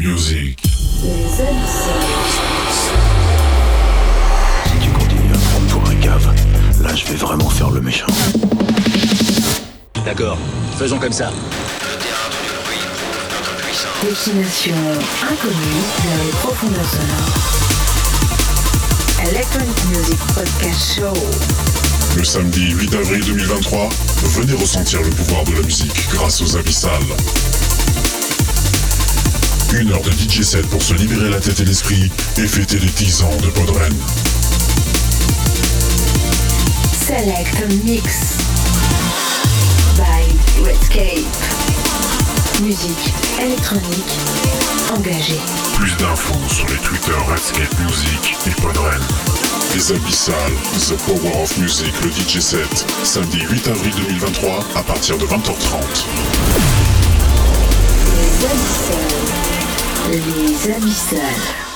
Music. Les Si tu continues à prendre pour un cave, là je vais vraiment faire le méchant. D'accord, faisons comme ça. Destination inconnue vers les profondeurs sonores. Electronic Music Podcast Show. Le samedi 8 avril 2023, venez ressentir le pouvoir de la musique grâce aux Abyssales. Une heure de DJ set pour se libérer la tête et l'esprit et fêter les 10 ans de Podren. Select Mix by Redscape. Musique électronique engagée. Plus d'infos sur les Twitter Redscape Music et Podren. Les Abyssales, The Power of Music, le DJ set, samedi 8 avril 2023 à partir de 20h30. Les abyssales.